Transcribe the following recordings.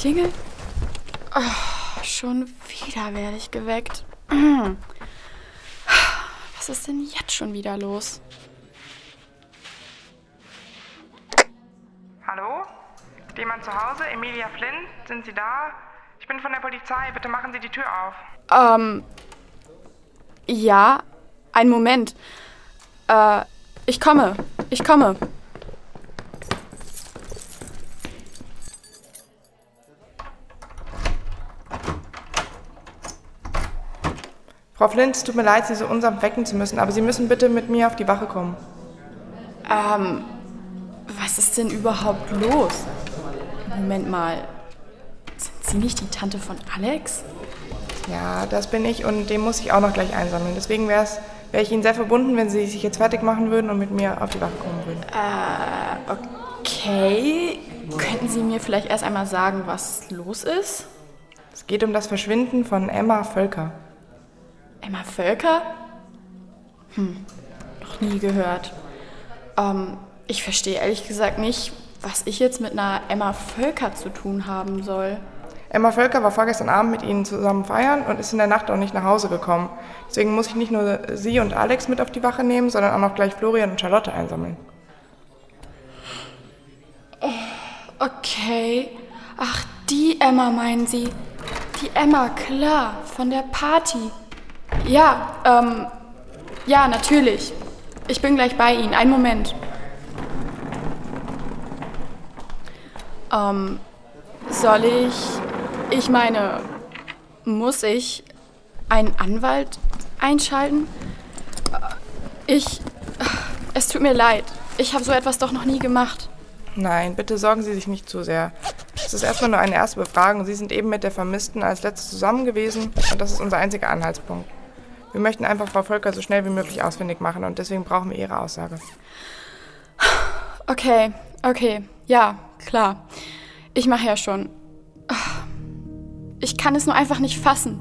klingelt. Oh, schon wieder werde ich geweckt. Was ist denn jetzt schon wieder los? Hallo? Ist jemand zu Hause? Emilia Flynn? Sind Sie da? Ich bin von der Polizei. Bitte machen Sie die Tür auf. Ähm. Ja, einen Moment. Äh, ich komme. Ich komme. Frau Flint, es tut mir leid, Sie so unsanft wecken zu müssen, aber Sie müssen bitte mit mir auf die Wache kommen. Ähm, was ist denn überhaupt los? Moment mal. Sind Sie nicht die Tante von Alex? Ja, das bin ich und den muss ich auch noch gleich einsammeln. Deswegen wäre ich Ihnen sehr verbunden, wenn Sie sich jetzt fertig machen würden und mit mir auf die Wache kommen würden. Äh, okay. Könnten Sie mir vielleicht erst einmal sagen, was los ist? Es geht um das Verschwinden von Emma Völker. Emma Völker? Hm, noch nie gehört. Ähm, ich verstehe ehrlich gesagt nicht, was ich jetzt mit einer Emma Völker zu tun haben soll. Emma Völker war vorgestern Abend mit Ihnen zusammen feiern und ist in der Nacht auch nicht nach Hause gekommen. Deswegen muss ich nicht nur Sie und Alex mit auf die Wache nehmen, sondern auch noch gleich Florian und Charlotte einsammeln. Okay. Ach, die Emma meinen Sie. Die Emma, klar, von der Party. Ja, ähm, ja, natürlich. Ich bin gleich bei Ihnen. Einen Moment. Ähm, soll ich, ich meine, muss ich einen Anwalt einschalten? Ich, es tut mir leid. Ich habe so etwas doch noch nie gemacht. Nein, bitte sorgen Sie sich nicht zu sehr. Es ist erstmal nur eine erste Befragung. Sie sind eben mit der Vermissten als letztes zusammen gewesen und das ist unser einziger Anhaltspunkt. Wir möchten einfach Frau Volker so schnell wie möglich ausfindig machen und deswegen brauchen wir Ihre Aussage. Okay, okay, ja, klar. Ich mache ja schon. Ich kann es nur einfach nicht fassen.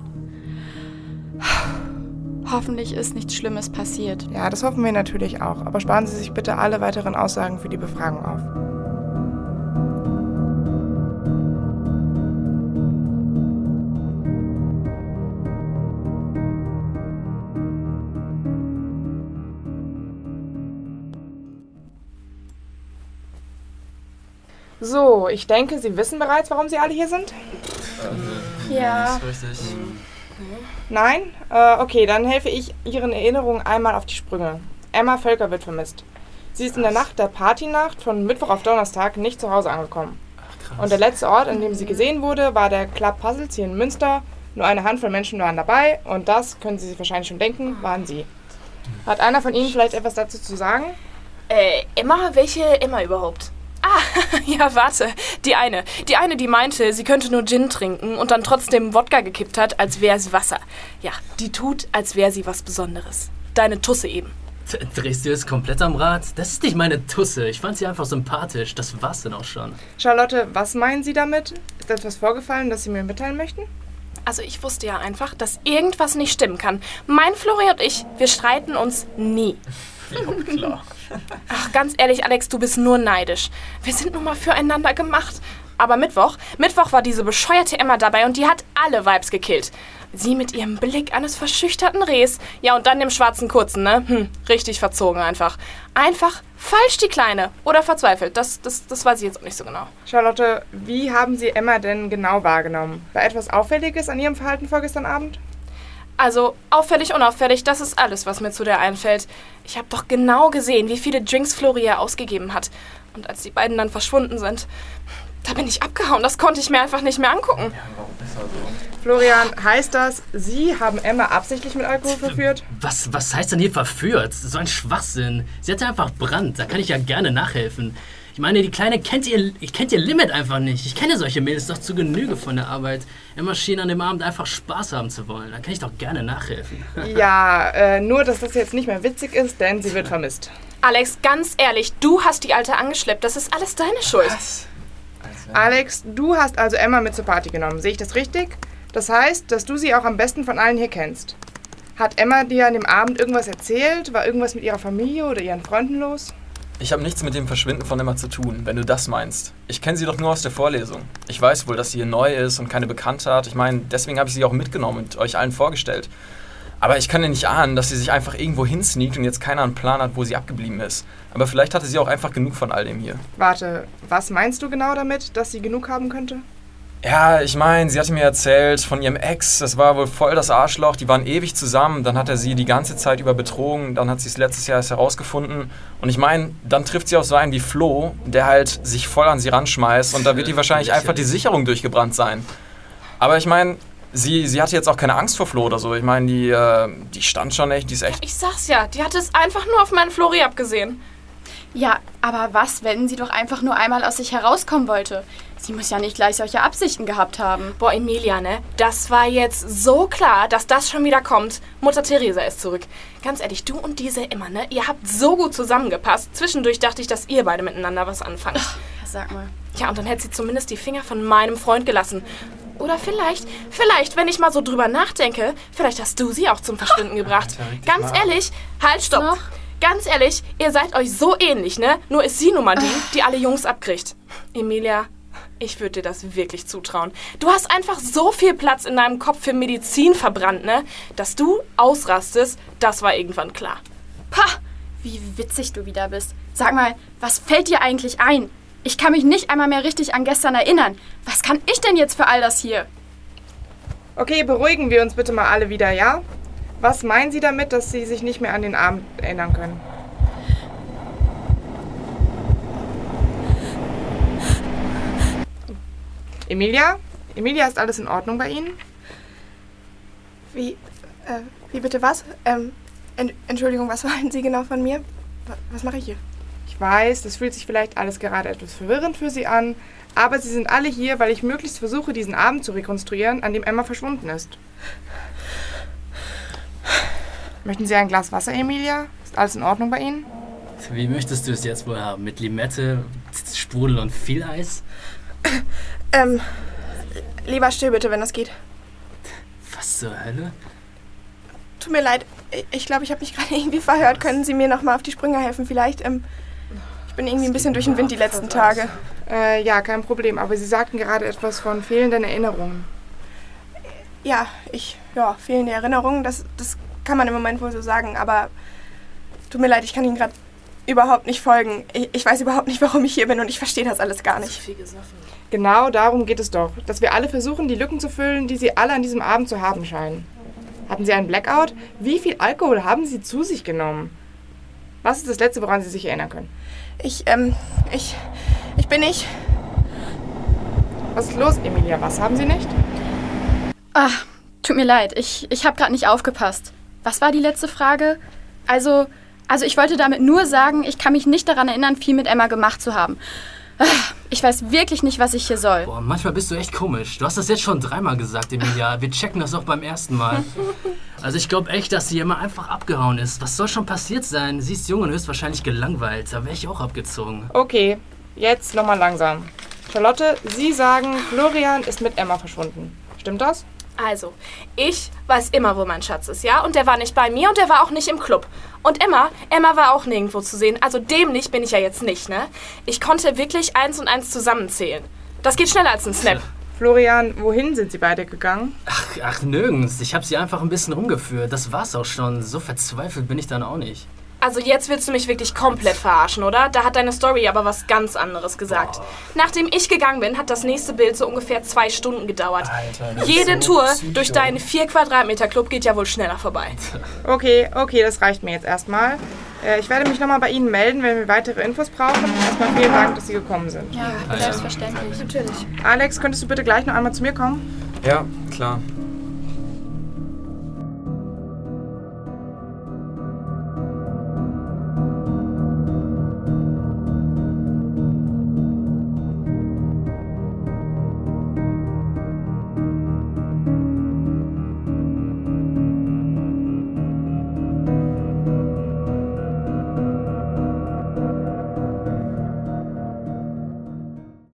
Hoffentlich ist nichts Schlimmes passiert. Ja, das hoffen wir natürlich auch. Aber sparen Sie sich bitte alle weiteren Aussagen für die Befragung auf. So, ich denke, Sie wissen bereits, warum Sie alle hier sind. Ja. Richtig. Nein? Äh, okay, dann helfe ich Ihren Erinnerungen einmal auf die Sprünge. Emma Völker wird vermisst. Sie ist in der Nacht der Partynacht von Mittwoch auf Donnerstag nicht zu Hause angekommen. Ach, krass. Und der letzte Ort, an dem sie gesehen wurde, war der Club Puzzles hier in Münster. Nur eine Handvoll Menschen waren dabei und das, können Sie sich wahrscheinlich schon denken, waren Sie. Hat einer von Ihnen vielleicht etwas dazu zu sagen? Äh, Emma? Welche Emma überhaupt? Ah, ja, warte. Die eine. Die eine, die meinte, sie könnte nur Gin trinken und dann trotzdem Wodka gekippt hat, als wäre es Wasser. Ja, die tut, als wäre sie was Besonderes. Deine Tusse eben. Drehst du jetzt komplett am Rad? Das ist nicht meine Tusse. Ich fand sie einfach sympathisch. Das war's dann auch schon. Charlotte, was meinen Sie damit? Ist etwas vorgefallen, das Sie mir mitteilen möchten? Also ich wusste ja einfach, dass irgendwas nicht stimmen kann. Mein Flori und ich, wir streiten uns nie. Klar. Ach, ganz ehrlich, Alex, du bist nur neidisch. Wir sind nun mal füreinander gemacht. Aber Mittwoch, Mittwoch war diese bescheuerte Emma dabei und die hat alle Vibes gekillt. Sie mit ihrem Blick eines verschüchterten Rehs. Ja, und dann dem schwarzen Kurzen, ne? Hm, richtig verzogen einfach. Einfach falsch, die Kleine. Oder verzweifelt. Das, das, das weiß ich jetzt auch nicht so genau. Charlotte, wie haben Sie Emma denn genau wahrgenommen? War etwas Auffälliges an Ihrem Verhalten vorgestern Abend? Also, auffällig, unauffällig, das ist alles, was mir zu der einfällt. Ich habe doch genau gesehen, wie viele Drinks Floria ausgegeben hat. Und als die beiden dann verschwunden sind, da bin ich abgehauen. Das konnte ich mir einfach nicht mehr angucken. Florian, heißt das, Sie haben Emma absichtlich mit Alkohol verführt? Was, was heißt denn hier verführt? So ein Schwachsinn. Sie hatte einfach Brand. Da kann ich ja gerne nachhelfen. Ich meine, die Kleine kennt ihr, kennt ihr Limit einfach nicht. Ich kenne solche Mädels doch zu Genüge von der Arbeit. Emma schien an dem Abend einfach Spaß haben zu wollen. Da kann ich doch gerne nachhelfen. Ja, äh, nur dass das jetzt nicht mehr witzig ist, denn sie wird vermisst. Alex, ganz ehrlich, du hast die Alte angeschleppt. Das ist alles deine Schuld. Alex, du hast also Emma mit zur Party genommen. Sehe ich das richtig? Das heißt, dass du sie auch am besten von allen hier kennst. Hat Emma dir an dem Abend irgendwas erzählt? War irgendwas mit ihrer Familie oder ihren Freunden los? Ich habe nichts mit dem Verschwinden von Emma zu tun, wenn du das meinst. Ich kenne sie doch nur aus der Vorlesung. Ich weiß wohl, dass sie hier neu ist und keine Bekannte hat. Ich meine, deswegen habe ich sie auch mitgenommen und euch allen vorgestellt. Aber ich kann ja nicht ahnen, dass sie sich einfach irgendwo hinsneakt und jetzt keiner einen Plan hat, wo sie abgeblieben ist. Aber vielleicht hatte sie auch einfach genug von all dem hier. Warte, was meinst du genau damit, dass sie genug haben könnte? Ja, ich meine, sie hatte mir erzählt von ihrem Ex, das war wohl voll das Arschloch, die waren ewig zusammen, dann hat er sie die ganze Zeit über betrogen, dann hat sie es letztes Jahr erst herausgefunden. Und ich meine, dann trifft sie auch so einen wie Flo, der halt sich voll an sie ranschmeißt und da wird ihr wahrscheinlich einfach die Sicherung durchgebrannt sein. Aber ich meine, sie, sie hatte jetzt auch keine Angst vor Flo oder so. Ich meine, die, äh, die stand schon echt, die ist echt... Ich sag's ja, die hat es einfach nur auf meinen Flori abgesehen. Ja, aber was, wenn sie doch einfach nur einmal aus sich herauskommen wollte? Sie muss ja nicht gleich solche Absichten gehabt haben. Boah, Emilia, ne? Das war jetzt so klar, dass das schon wieder kommt. Mutter Theresa ist zurück. Ganz ehrlich, du und diese immer, ne? Ihr habt so gut zusammengepasst. Zwischendurch dachte ich, dass ihr beide miteinander was anfangt. Ja, sag mal. Ja, und dann hätte sie zumindest die Finger von meinem Freund gelassen. Oder vielleicht, vielleicht, wenn ich mal so drüber nachdenke, vielleicht hast du sie auch zum Verschwinden gebracht. Ganz ehrlich, halt, stopp. Noch? Ganz ehrlich, ihr seid euch so ähnlich, ne? Nur ist sie nun mal die, die alle Jungs abkriegt. Emilia, ich würde dir das wirklich zutrauen. Du hast einfach so viel Platz in deinem Kopf für Medizin verbrannt, ne? Dass du ausrastest, das war irgendwann klar. Pah, wie witzig du wieder bist. Sag mal, was fällt dir eigentlich ein? Ich kann mich nicht einmal mehr richtig an gestern erinnern. Was kann ich denn jetzt für all das hier? Okay, beruhigen wir uns bitte mal alle wieder, ja? Was meinen Sie damit, dass Sie sich nicht mehr an den Abend erinnern können? Emilia? Emilia, ist alles in Ordnung bei Ihnen? Wie, äh, wie bitte was? Ähm, en Entschuldigung, was wollen Sie genau von mir? Wa- Was mache ich hier? Ich weiß, das fühlt sich vielleicht alles gerade etwas verwirrend für Sie an, aber Sie sind alle hier, weil ich möglichst versuche, diesen Abend zu rekonstruieren, an dem Emma verschwunden ist. Möchten Sie ein Glas Wasser, Emilia? Ist alles in Ordnung bei Ihnen? Wie möchtest du es jetzt wohl haben? Mit Limette, Sprudel und viel Eis? Ähm, lieber still bitte, wenn das geht. Was zur Hölle? Tut mir leid, ich- glaube, ich habe mich gerade irgendwie verhört. Können Sie mir nochmal auf die Sprünge helfen vielleicht? Ähm, ich bin irgendwie ein bisschen durch den Wind die letzten Tage. Äh, ja, kein Problem, aber Sie sagten gerade etwas von fehlenden Erinnerungen. Ja, ich, ja, fehlende Erinnerungen, das, das kann man im Moment wohl so sagen, aber tut mir leid, ich kann Ihnen gerade überhaupt nicht folgen. Ich, ich weiß überhaupt nicht, warum ich hier bin und ich verstehe das alles gar nicht. Genau darum geht es doch, dass wir alle versuchen, die Lücken zu füllen, die Sie alle an diesem Abend zu haben scheinen. Hatten Sie einen Blackout? Wie viel Alkohol haben Sie zu sich genommen? Was ist das Letzte, woran Sie sich erinnern können? Ich, ähm, ich, ich bin nicht. Was ist los, Emilia? Was haben Sie nicht? Ah, tut mir leid, ich, ich habe gerade nicht aufgepasst. Was war die letzte Frage? Also, also ich wollte damit nur sagen, ich kann mich nicht daran erinnern, viel mit Emma gemacht zu haben. Ah, Ich weiß wirklich nicht, was ich hier soll. Boah, manchmal bist du echt komisch. Du hast das jetzt schon dreimal gesagt, Emilia. Wir checken das auch beim ersten Mal. Also ich glaube echt, dass sie immer einfach abgehauen ist. Was soll schon passiert sein? Sie ist jung und höchstwahrscheinlich gelangweilt. Da wäre ich auch abgezogen. Okay, jetzt nochmal langsam. Charlotte, Sie sagen, Florian ist mit Emma verschwunden. Stimmt das? Also, ich weiß immer, wo mein Schatz ist, ja? Und der war nicht bei mir und der war auch nicht im Club. Und Emma, Emma war auch nirgendwo zu sehen. Also dämlich bin ich ja jetzt nicht, ne? Ich konnte wirklich eins und eins zusammenzählen. Das geht schneller als ein Snap. Florian, wohin sind Sie beide gegangen? Ach, ach nirgends. Ich habe sie einfach ein bisschen rumgeführt. Das war's auch schon. So verzweifelt bin ich dann auch nicht. Also jetzt willst du mich wirklich komplett verarschen, oder? Da hat deine Story aber was ganz anderes gesagt. Nachdem ich gegangen bin, hat das nächste Bild so ungefähr zwei Stunden gedauert. Alter, das ist Jede so Tour psycho. durch deinen 4 Quadratmeter Club geht ja wohl schneller vorbei. Okay, okay, das reicht mir jetzt erstmal. Äh, ich werde mich nochmal bei Ihnen melden, wenn wir weitere Infos brauchen. Erstmal vielen Dank, dass Sie gekommen sind. Ja, selbstverständlich. Natürlich. Alex, könntest du bitte gleich noch einmal zu mir kommen? Ja, klar.